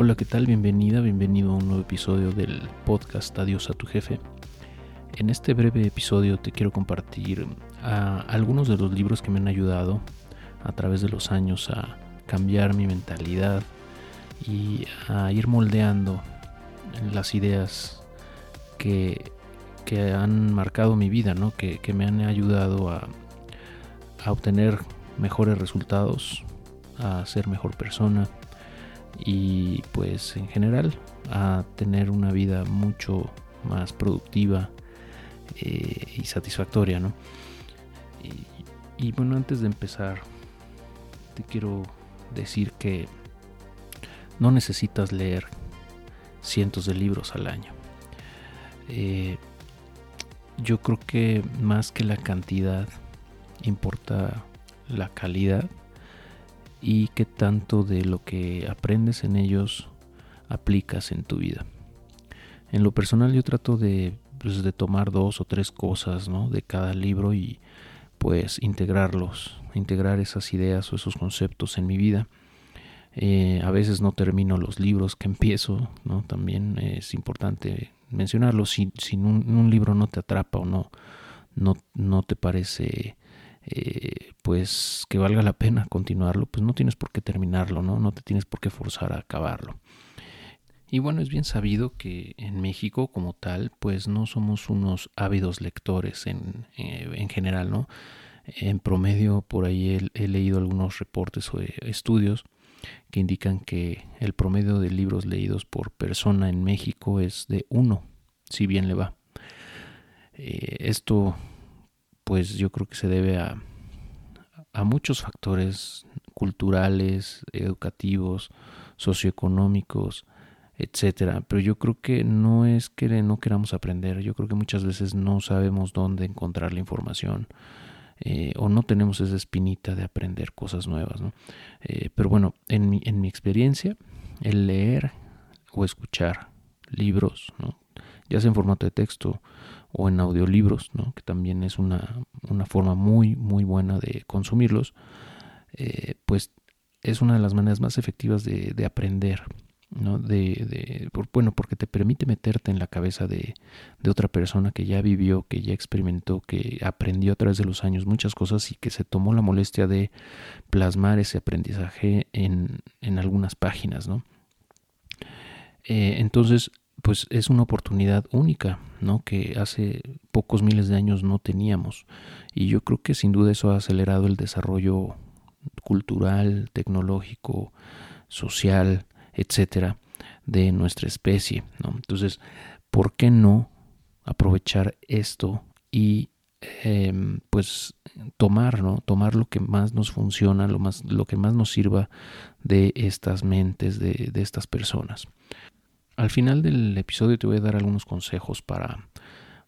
Hola, ¿qué tal? Bienvenida, bienvenido a un nuevo episodio del podcast Adiós a tu jefe. En este breve episodio te quiero compartir a algunos de los libros que me han ayudado a través de los años a cambiar mi mentalidad y a ir moldeando las ideas que, que han marcado mi vida, ¿no? que, que me han ayudado a, a obtener mejores resultados, a ser mejor persona y pues en general a tener una vida mucho más productiva eh, y satisfactoria, ¿no? Y, bueno, antes de empezar, te quiero decir que no necesitas leer cientos de libros al año. Eh, yo creo que más que la cantidad importa la calidad y qué tanto de lo que aprendes en ellos aplicas en tu vida. En lo personal yo trato de, pues, de tomar dos o tres cosas ¿no? de cada libro y pues integrarlos, integrar esas ideas o esos conceptos en mi vida. Eh, a veces no termino los libros que empiezo, ¿no? También es importante mencionarlo. Si, si un, un, libro no te atrapa o no, no, no te parece eh, pues que valga la pena continuarlo, pues no tienes por qué terminarlo, ¿no? No te tienes por qué forzar a acabarlo. Y bueno, es bien sabido que en México como tal, pues no somos unos ávidos lectores en, eh, en general, ¿no? En promedio, por ahí he, leído algunos reportes o estudios que indican que el promedio de libros leídos por persona en México es de uno, si bien le va. Eh, esto pues yo creo que se debe a, a muchos factores culturales, educativos, socioeconómicos, etcétera. Pero yo creo que no es que no queramos aprender, yo creo que muchas veces no sabemos dónde encontrar la información. Eh, o no tenemos esa espinita de aprender cosas nuevas. ¿no? Eh, pero bueno, en mi, en mi experiencia, el leer o escuchar libros, ya sea en formato de texto o en audiolibros, ¿no? que también es una, una, forma muy, muy buena de consumirlos, eh, pues es una de las maneras más efectivas de, de aprender. ¿no? De, de, bueno, porque te permite meterte en la cabeza de, de, otra persona que ya vivió, que ya experimentó, que aprendió a través de los años muchas cosas y que se tomó la molestia de plasmar ese aprendizaje en, en algunas páginas, ¿no? Eh, entonces, pues es una oportunidad única, ¿no? Que hace pocos miles de años no teníamos. Y yo creo que sin duda eso ha acelerado el desarrollo cultural, tecnológico, social, etcétera, de nuestra especie, ¿no? Entonces, ¿por qué no aprovechar esto y eh, pues tomar, ¿no? Tomar lo que más nos funciona, lo, más, lo que más nos sirva de estas mentes, de estas personas. Al final del episodio te voy a dar algunos consejos para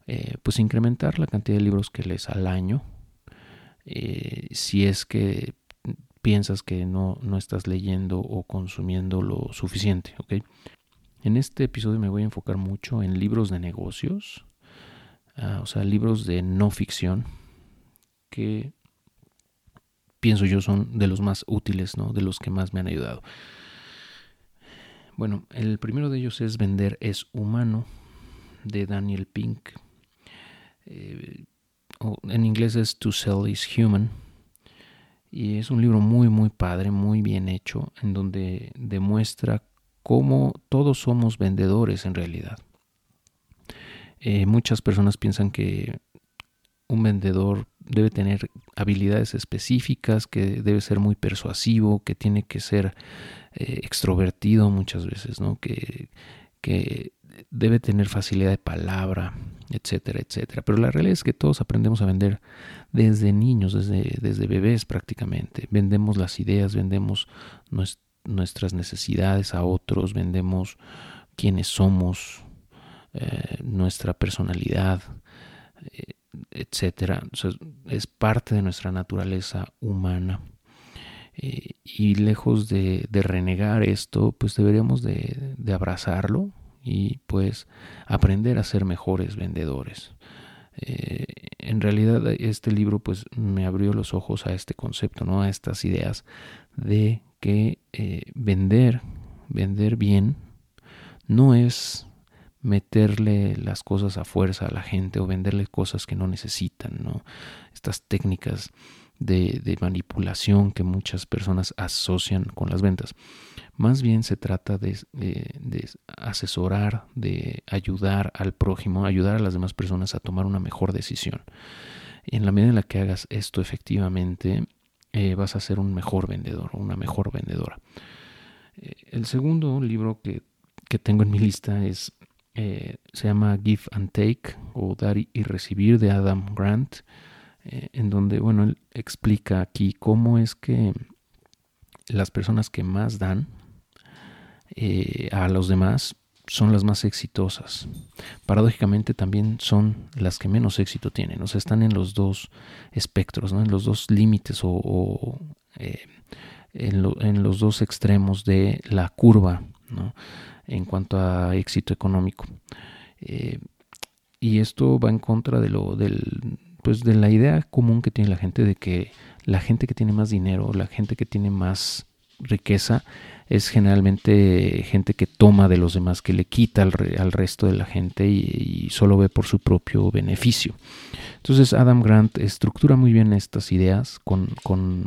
eh, pues incrementar la cantidad de libros que lees al año. Eh, si es que piensas que no, no, estás leyendo o consumiendo lo suficiente. En este episodio me voy a enfocar mucho en libros de negocios, uh, o sea, libros de no ficción, que pienso yo son de los más útiles, ¿no? de los que más me han ayudado. Bueno, el primero de ellos es Vender es humano, de Daniel Pink. Eh, en inglés es To Sell is Human. Y es un libro muy, muy padre, muy bien hecho, en donde demuestra cómo todos somos vendedores en realidad. Eh, muchas personas piensan que un vendedor debe tener habilidades específicas, que debe ser muy persuasivo, que tiene que ser eh, extrovertido muchas veces, ¿no? Que, que debe tener facilidad de palabra, etcétera, etcétera. Pero la realidad es que todos aprendemos a vender desde niños, desde, desde bebés prácticamente. Vendemos las ideas, vendemos nuestras necesidades a otros, vendemos quiénes somos, eh, nuestra personalidad, eh, etcétera. es parte de nuestra naturaleza humana. Eh, y lejos de, renegar esto, pues deberíamos de, abrazarlo y pues aprender a ser mejores vendedores. en realidad este libro pues me abrió los ojos a este concepto, ¿no? a estas ideas de que vender, vender bien, no es meterle las cosas a fuerza a la gente o venderle cosas que no necesitan, ¿no? Estas técnicas de, manipulación que muchas personas asocian con las ventas. Más bien se trata de, asesorar, de ayudar al prójimo, ayudar a las demás personas a tomar una mejor decisión. En la medida en la que hagas esto efectivamente, eh, vas a ser un mejor vendedor o una mejor vendedora. Eh, el segundo libro que, que tengo en mi lista es eh, se llama Give and Take o Dar y Recibir de Adam Grant, eh, en donde, bueno, él explica aquí cómo es que las personas que más dan eh, a los demás son las más exitosas. Paradójicamente también son las que menos éxito tienen. O sea, están en los dos espectros, ¿no? en los dos límites o, en, en, los dos extremos de la curva. ¿no? En cuanto a éxito económico. Eh, y esto va en contra de lo del pues de la idea común que tiene la gente de que la gente que tiene más dinero, la gente que tiene más riqueza es generalmente gente que toma de los demás, que le quita al, resto de la gente y, solo ve por su propio beneficio. Entonces Adam Grant estructura muy bien estas ideas con,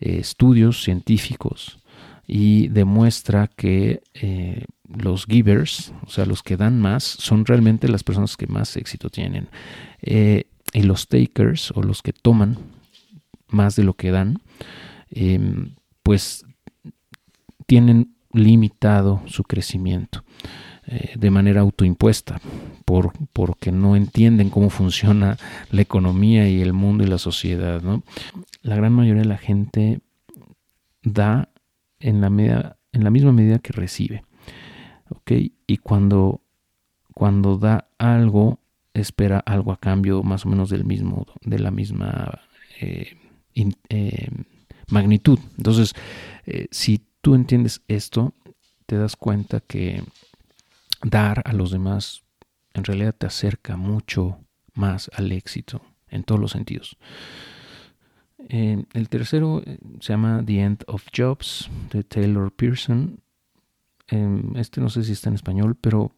eh, estudios científicos y demuestra que eh, los givers, o sea, los que dan más, son realmente las personas que más éxito tienen. Eh, y los takers, o los que toman más de lo que dan, em, pues tienen limitado su crecimiento eh, de manera autoimpuesta, por, porque no entienden cómo funciona la economía y el mundo y la sociedad. La gran mayoría de la gente da en la, en la misma medida que recibe. Y cuando, cuando da algo, espera algo a cambio más o menos del mismo, de la misma eh, eh, magnitud. Entonces, eh, si tú entiendes esto, te das cuenta que dar a los demás en realidad te acerca mucho más al éxito en todos los sentidos. el tercero se llama The End of Jobs de Taylor Pearson este no sé si está en español, pero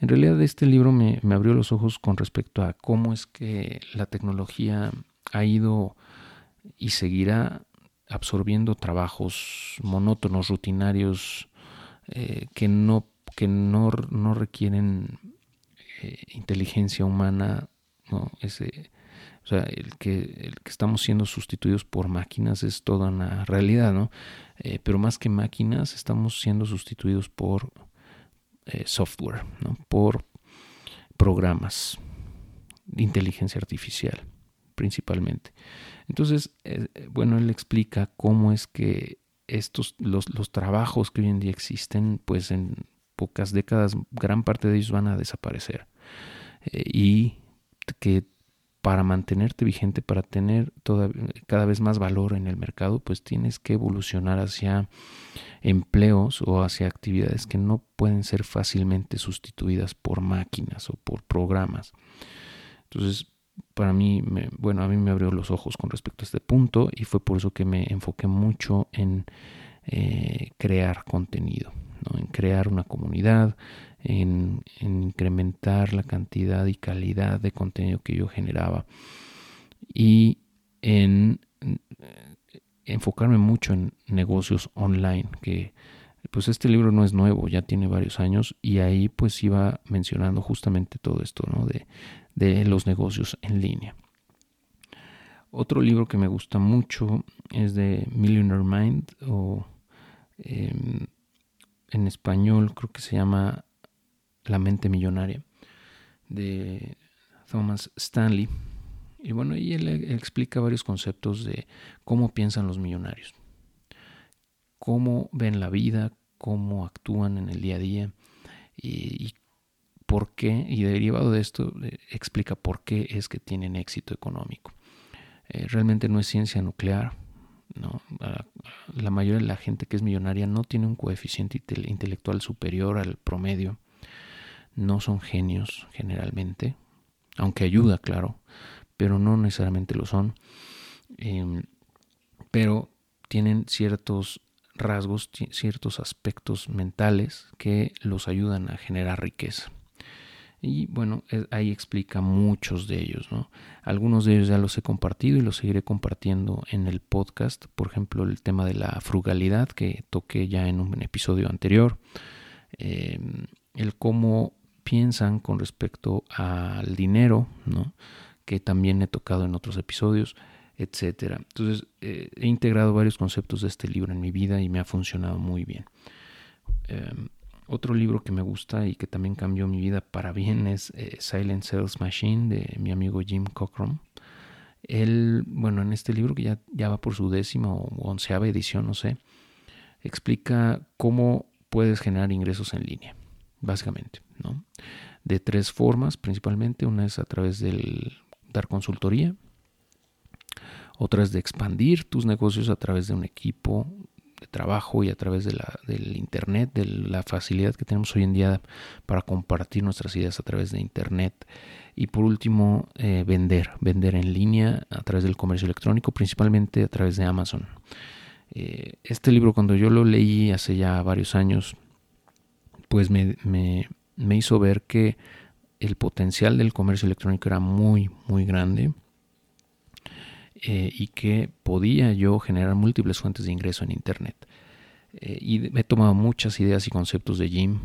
en realidad este libro me, abrió los ojos con respecto a cómo es que la tecnología ha ido y seguirá absorbiendo trabajos monótonos, rutinarios, eh, que, no, que no, no requieren eh, inteligencia humana, ¿no? Ese, o sea, el que, el que estamos siendo sustituidos por máquinas es toda una realidad, ¿no? Eh, pero más que máquinas, estamos siendo sustituidos por eh, software, ¿no? Por programas inteligencia artificial, principalmente. Entonces, eh, bueno, él explica cómo es que estos, los, los trabajos que hoy en día existen, pues en pocas décadas, gran parte de ellos van a desaparecer. y que para mantenerte vigente, para tener cada vez más valor en el mercado, pues tienes que evolucionar hacia empleos o hacia actividades que no pueden ser fácilmente sustituidas por máquinas o por programas. Entonces, para mí, bueno, a mí me abrió los ojos con respecto a este punto y fue por eso que me enfoqué mucho en eh, crear contenido, en crear una comunidad, en, incrementar la cantidad y calidad de contenido que yo generaba y en enfocarme mucho en negocios online, que pues este libro no es nuevo, ya tiene varios años y ahí pues iba mencionando justamente todo esto, ¿no? De, de los negocios en línea. Otro libro que me gusta mucho es de Millionaire Mind o em, en español creo que se llama la mente millonaria de Thomas Stanley. Y bueno, y él explica varios conceptos de cómo piensan los millonarios. cómo ven la vida, cómo actúan en el día a día y, por qué, y derivado de esto eh, explica por qué es que tienen éxito económico. Eh, realmente no es ciencia nuclear, ¿no? La mayoría de la gente que es millonaria no tiene un coeficiente intelectual superior al promedio, no son genios generalmente, aunque ayuda, claro, pero no necesariamente lo son. Em, pero tienen ciertos rasgos, ciertos aspectos mentales que los ayudan a generar riqueza. Y bueno, ahí explica muchos de ellos, ¿no? Algunos de ellos ya los he compartido y los seguiré compartiendo en el podcast. Por ejemplo, el tema de la frugalidad que toqué ya en un episodio anterior. Em, el cómo piensan con respecto al dinero, ¿no? Que también he tocado en otros episodios etcétera. Entonces, eh, he integrado varios conceptos de este libro en mi vida y me ha funcionado muy bien. Em, otro libro que me gusta y que también cambió mi vida para bien es eh, Silent Sales Machine de mi amigo Jim Cockrum. Él, bueno, en este libro que ya, ya va por su décima o onceava edición, no sé, explica cómo puedes generar ingresos en línea, básicamente, ¿no? De tres formas principalmente. Una es a través del dar consultoría, otra es de expandir tus negocios a través de un equipo de trabajo y a través de la, del Internet, de la facilidad que tenemos hoy en día para compartir nuestras ideas a través de Internet. Y por último, eh, vender, vender en línea a través del comercio electrónico, principalmente a través de Amazon. Eh, este libro cuando yo lo leí hace ya varios años, pues me, me, me hizo ver que el potencial del comercio electrónico era muy, muy grande eh, y que podía yo generar múltiples fuentes de ingreso en Internet. Eh, y he tomado muchas ideas y conceptos de Jim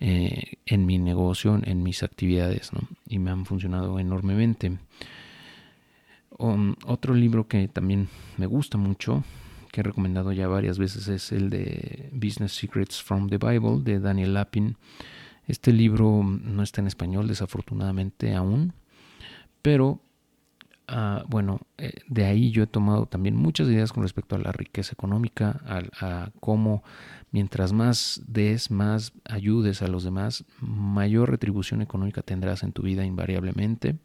eh, en mi negocio, en mis actividades, y me han funcionado enormemente. Um, otro libro que también me gusta mucho, que he recomendado ya varias veces, es el de Business Secrets from the Bible de Daniel Lapin. Este libro no está en español, desafortunadamente aún, pero Ah, bueno, eh, de ahí yo he tomado también muchas ideas con respecto a la riqueza económica, a, cómo mientras más des, más ayudes a los demás, mayor retribución económica tendrás en tu vida invariablemente.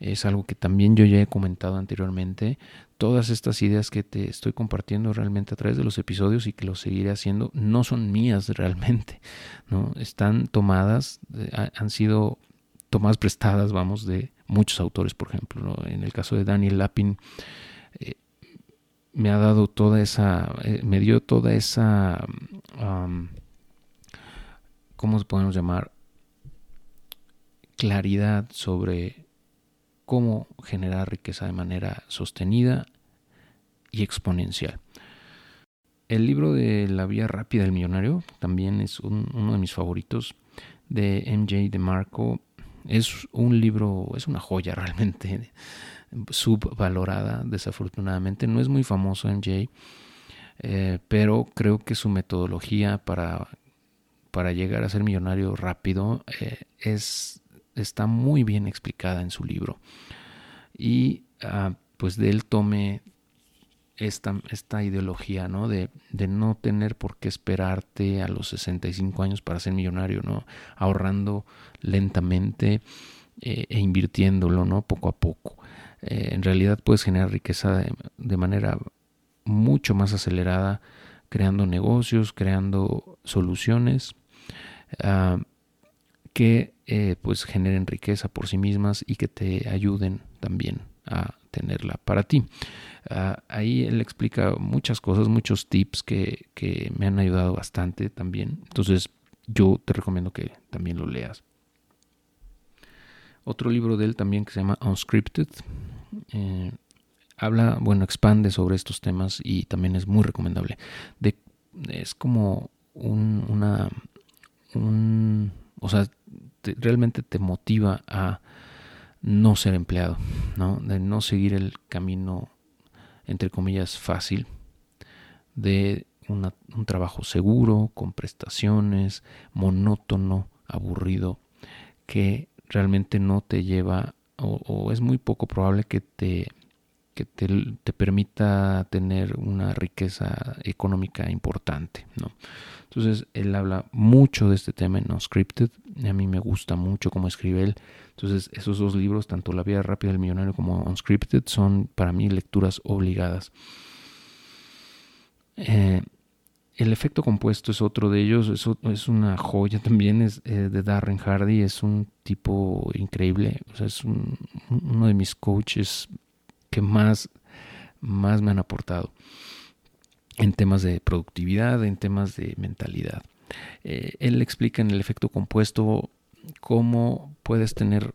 Es algo que también yo ya he comentado anteriormente. Todas estas ideas que te estoy compartiendo realmente a través de los episodios y que lo seguiré haciendo no son mías realmente, ¿no? Están tomadas, eh, han sido tomadas prestadas, vamos, de muchos autores, por ejemplo. En el caso de Daniel Lapin, eh, me ha dado toda esa, eh, me dio toda esa, ¿cómo se podemos llamar? Claridad sobre cómo generar riqueza de manera sostenida y exponencial. El libro de La Vía Rápida del Millonario también es uno de mis favoritos de MJ DeMarco es un libro, es una joya realmente, subvalorada desafortunadamente. No es muy famoso MJ, eh, pero creo que su metodología para, para llegar a ser millonario rápido eh, es, está muy bien explicada en su libro. Y ah, pues de él tome esta, esta ideología, ¿no? De, de, no tener por qué esperarte a los 65 años para ser millonario, ¿no? Ahorrando lentamente eh, e invirtiéndolo, ¿no? Poco a poco. Eh, en realidad puedes generar riqueza de, manera mucho más acelerada, creando negocios, creando soluciones ah, que eh, pues generen riqueza por sí mismas y que te ayuden también a tenerla para ti. Ah, ahí él explica muchas cosas, muchos tips que, que me han ayudado bastante también. Entonces yo te recomiendo que también lo leas. Otro libro de él también que se llama Unscripted. Eh, habla, bueno, expande sobre estos temas y también es muy recomendable. De, es como un, una, un, o sea, realmente te motiva a no ser empleado, ¿no? De no seguir el camino, entre comillas, fácil, de un trabajo seguro, con prestaciones, monótono, aburrido, que realmente no te lleva o, es muy poco probable que te, que te, permita tener una riqueza económica importante, ¿no? Entonces, él habla mucho de este tema en No Scripted. A mí me gusta mucho cómo escribe él. Entonces, esos dos libros, tanto La vida rápida del millonario como Unscripted, son para mí lecturas obligadas. Eh, el efecto compuesto es otro de ellos, es, es una joya también, es eh, de Darren Hardy, es un tipo increíble, o sea, es uno de mis coaches que más, más me han aportado en temas de productividad, en temas de mentalidad. Eh, él explica en el efecto compuesto cómo puedes tener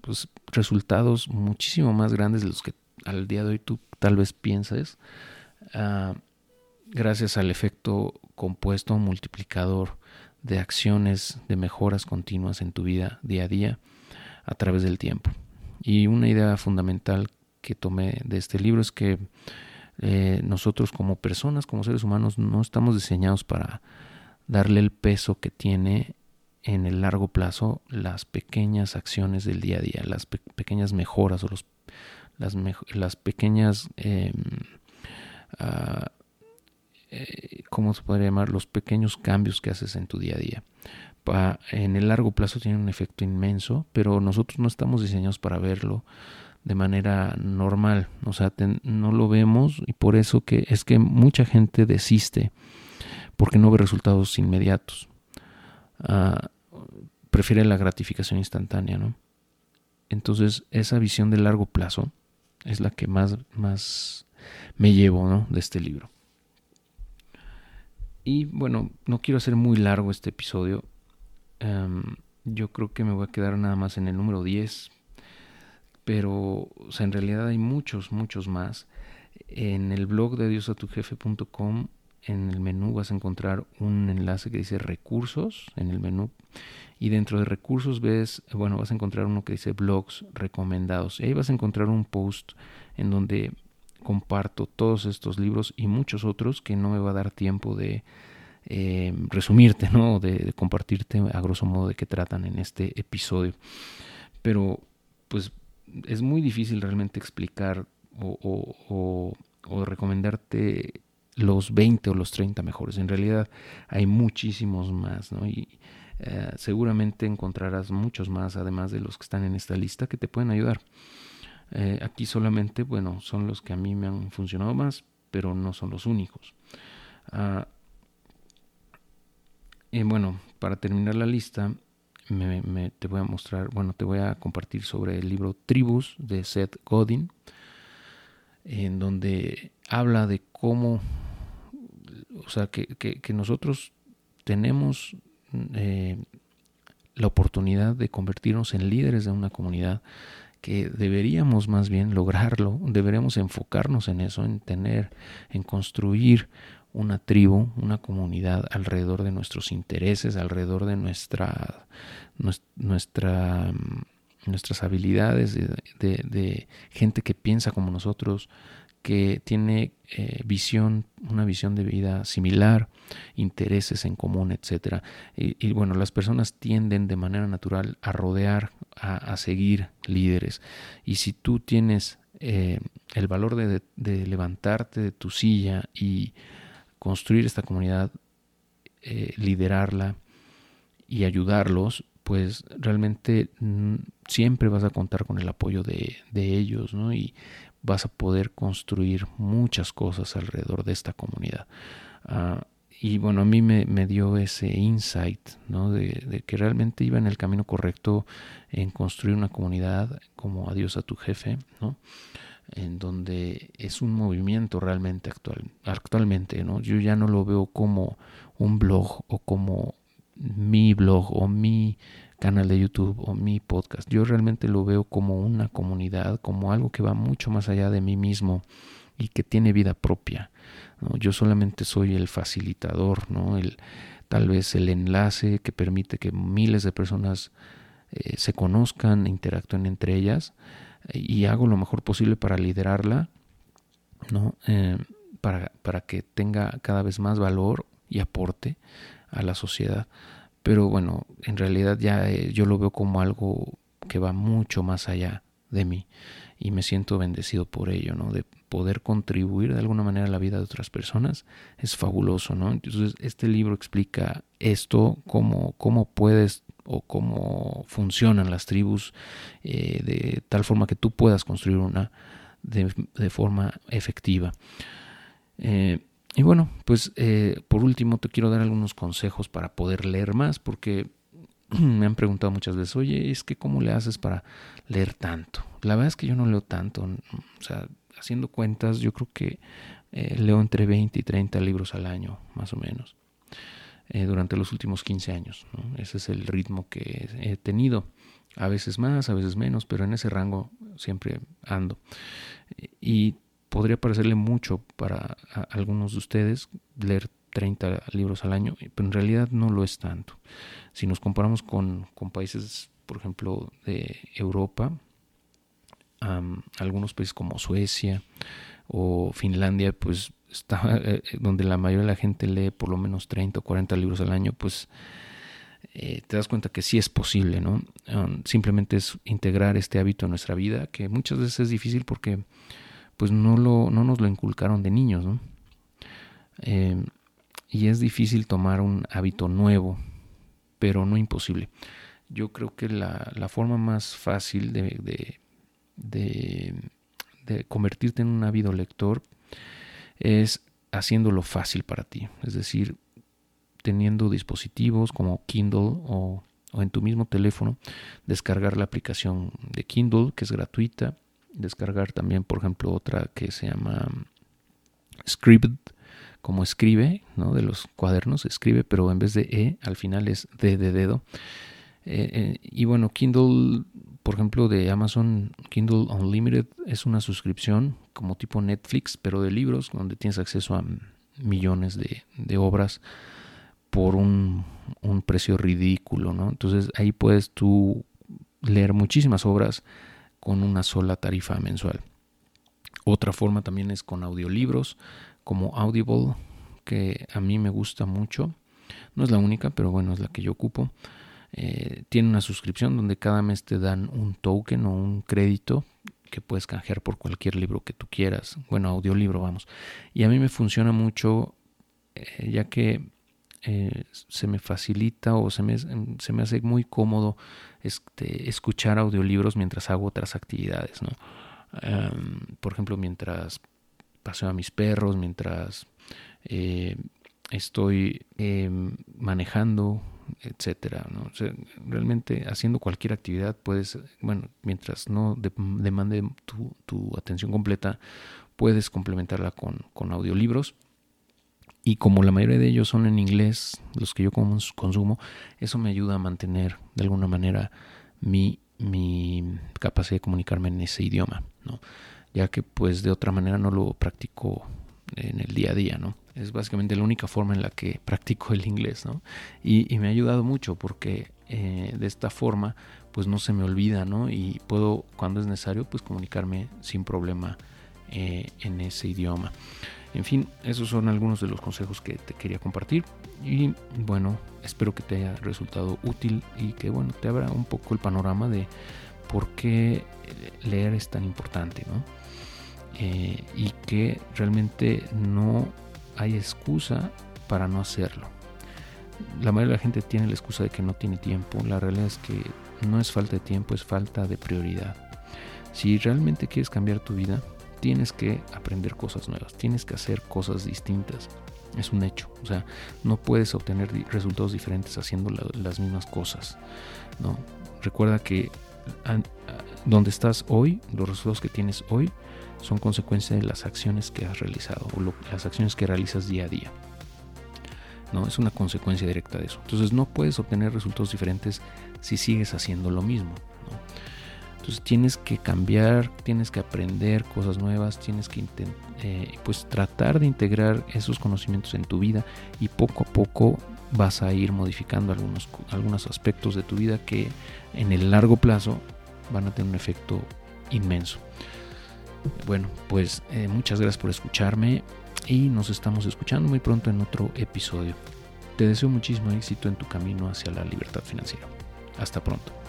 pues, resultados muchísimo más grandes de los que al día de hoy tú tal vez pienses. Ah, gracias al efecto compuesto multiplicador de acciones, de mejoras continuas en tu vida día a día a través del tiempo. Y una idea fundamental que tomé de este libro es que eh, nosotros como personas, como seres humanos, no estamos diseñados para darle el peso que tiene en el largo plazo las pequeñas acciones del día a día, las pequeñas mejoras o los, las, pequeñas eh, eh, ¿cómo se podría llamar? Los pequeños cambios que haces en tu día a día. en el largo plazo tiene un efecto inmenso, pero nosotros no estamos diseñados para verlo de manera normal, o sea, no lo vemos y por eso que es que mucha gente desiste porque no ve resultados inmediatos. Ah, prefiere la gratificación instantánea, ¿no? Entonces, esa visión de largo plazo es la que más, más me llevo ¿no? de este libro. Y bueno, no quiero hacer muy largo este episodio. Em, yo creo que me voy a quedar nada más en el número 10. Pero, o sea, en realidad hay muchos, muchos más. En el blog de diosatujefe.com, en el menú vas a encontrar un enlace que dice recursos en el menú. Y dentro de recursos ves, bueno, vas a encontrar uno que dice blogs recomendados. Y ahí vas a encontrar un post en donde comparto todos estos libros y muchos otros que no me va a dar tiempo de eh, resumirte, ¿no? De, compartirte a grosso modo de qué tratan en este episodio. Pero, pues, es muy difícil realmente explicar o, recomendarte los 20 o los 30 mejores. En realidad hay muchísimos más, ¿no? Y eh, seguramente encontrarás muchos más, además de los que están en esta lista, que te pueden ayudar. Eh, aquí solamente, bueno, son los que a mí me han funcionado más, pero no son los únicos. Ah, bueno, para terminar la lista, me, te voy a mostrar, bueno, te voy a compartir sobre el libro Tribus de Seth Godin, en donde habla de cómo, o sea, que, que, nosotros tenemos eh, la oportunidad de convertirnos en líderes de una comunidad que deberíamos más bien lograrlo, deberíamos enfocarnos en eso, en tener, en construir una tribu, una comunidad alrededor de nuestros intereses, alrededor de nuestra, nuestra, mm, nuestras habilidades, de, gente que piensa como nosotros, que tiene eh, visión, una visión de vida similar, intereses en común, etc. Y, bueno, las personas tienden de manera natural a rodear, a, seguir líderes. Y si tú tienes eh, el valor de, levantarte de tu silla y construir esta comunidad, eh, liderarla y ayudarlos, pues realmente mm, siempre vas a contar con el apoyo de, de ellos, ¿no? Y vas a poder construir muchas cosas alrededor de esta comunidad. Ah, y bueno, a mí me, dio ese insight ¿no? de, que realmente iba en el camino correcto en construir una comunidad como Adiós a tu jefe, ¿no? En donde es un movimiento realmente actual, actualmente. ¿no? Yo ya no lo veo como un blog o como mi blog o mi canal de YouTube o mi podcast. Yo realmente lo veo como una comunidad, como algo que va mucho más allá de mí mismo y que tiene vida propia. Yo solamente soy el facilitador, ¿no? el, tal vez el enlace que permite que miles de personas eh, se conozcan, interactúen entre ellas y hago lo mejor posible para liderarla, ¿no? Eh, para, para que tenga cada vez más valor y aporte a la sociedad pero bueno, en realidad ya eh, yo lo veo como algo que va mucho más allá de mí y me siento bendecido por ello, ¿no? De poder contribuir de alguna manera a la vida de otras personas es fabuloso, ¿no? Entonces este libro explica esto, cómo, cómo puedes o cómo funcionan las tribus eh, de tal forma que tú puedas construir una de, forma efectiva. Eh, y bueno, pues eh, por último te quiero dar algunos consejos para poder leer más, porque me han preguntado muchas veces, oye, es que ¿cómo le haces para leer tanto? La verdad es que yo no leo tanto, o sea, haciendo cuentas, yo creo que leo entre 20 y 30 libros al año, más o menos, eh, durante los últimos 15 años. Ese es el ritmo que he tenido, a veces más, a veces menos, pero en ese rango siempre ando. Y podría parecerle mucho para algunos de ustedes leer 30 libros al año, pero en realidad no lo es tanto. Si nos comparamos con, países, por ejemplo, de Europa, algunos países como Suecia o Finlandia, pues está eh, donde la mayoría de la gente lee por lo menos 30 o 40 libros al año, pues eh, te das cuenta que sí es posible, ¿no? simplemente es integrar este hábito en nuestra vida, que muchas veces es difícil porque pues no, lo, no nos lo inculcaron de niños, ¿no? Eh, y es difícil tomar un hábito nuevo, pero no imposible. Yo creo que la, forma más fácil de, de, convertirte en un hábito lector es haciéndolo fácil para ti. Es decir, teniendo dispositivos como Kindle o, en tu mismo teléfono, descargar la aplicación de Kindle, que es gratuita. Descargar también, por ejemplo, otra que se llama Scribd, como escribe, ¿no? De los cuadernos, escribe, pero en vez de E, al final es D de dedo. Eh, eh, y bueno, Kindle, por ejemplo, de Amazon, Kindle Unlimited es una suscripción como tipo Netflix, pero de libros, donde tienes acceso a millones de, obras por un, precio ridículo, ¿no? Entonces ahí puedes tú leer muchísimas obras con una sola tarifa mensual. Otra forma también es con audiolibros como Audible, que a mí me gusta mucho. No es la única, pero bueno, es la que yo ocupo. Eh, tiene una suscripción donde cada mes te dan un token o un crédito que puedes canjear por cualquier libro que tú quieras. Bueno, audiolibro, vamos. Y a mí me funciona mucho eh, ya que eh, se me facilita o se me, se me hace muy cómodo este, escuchar audiolibros mientras hago otras actividades. ¿no? Em, por ejemplo, mientras paseo a mis perros, mientras eh, estoy em, manejando, etcétera. ¿no? realmente haciendo cualquier actividad puedes, bueno, mientras no demande tu, atención completa, puedes complementarla con, con, audiolibros. Y como la mayoría de ellos son en inglés, los que yo consumo, eso me ayuda a mantener de alguna manera mi, mi capacidad de comunicarme en ese idioma. ¿no? ya que pues de otra manera no lo practico en el día a día, ¿no? Es básicamente la única forma en la que practico el inglés, ¿no? Y, me ha ayudado mucho porque eh, de esta forma pues no se me olvida, ¿no? Y puedo cuando es necesario pues comunicarme sin problema eh, en ese idioma. En fin, esos son algunos de los consejos que te quería compartir y bueno, espero que te haya resultado útil y que bueno, te abra un poco el panorama de por qué leer es tan importante, ¿no? Eh, y que realmente no hay excusa para no hacerlo. La mayoría de la gente tiene la excusa de que no tiene tiempo. La realidad es que no es falta de tiempo, es falta de prioridad. Si realmente quieres cambiar tu vida, tienes que aprender cosas nuevas, tienes que hacer cosas distintas. Es un hecho. O sea, no puedes obtener resultados diferentes haciendo las mismas cosas. ¿no? Recuerda que donde estás hoy, los resultados que tienes hoy, son consecuencia de las acciones que has realizado o las acciones que realizas día a día. No, es una consecuencia directa de eso. Entonces no puedes obtener resultados diferentes si sigues haciendo lo mismo. Entonces tienes que cambiar, tienes que aprender cosas nuevas, tienes que eh, pues tratar de integrar esos conocimientos en tu vida y poco a poco vas a ir modificando algunos, algunos aspectos de tu vida que en el largo plazo van a tener un efecto inmenso. Bueno, pues eh, muchas gracias por escucharme y nos estamos escuchando muy pronto en otro episodio. Te deseo muchísimo éxito en tu camino hacia la libertad financiera. Hasta pronto.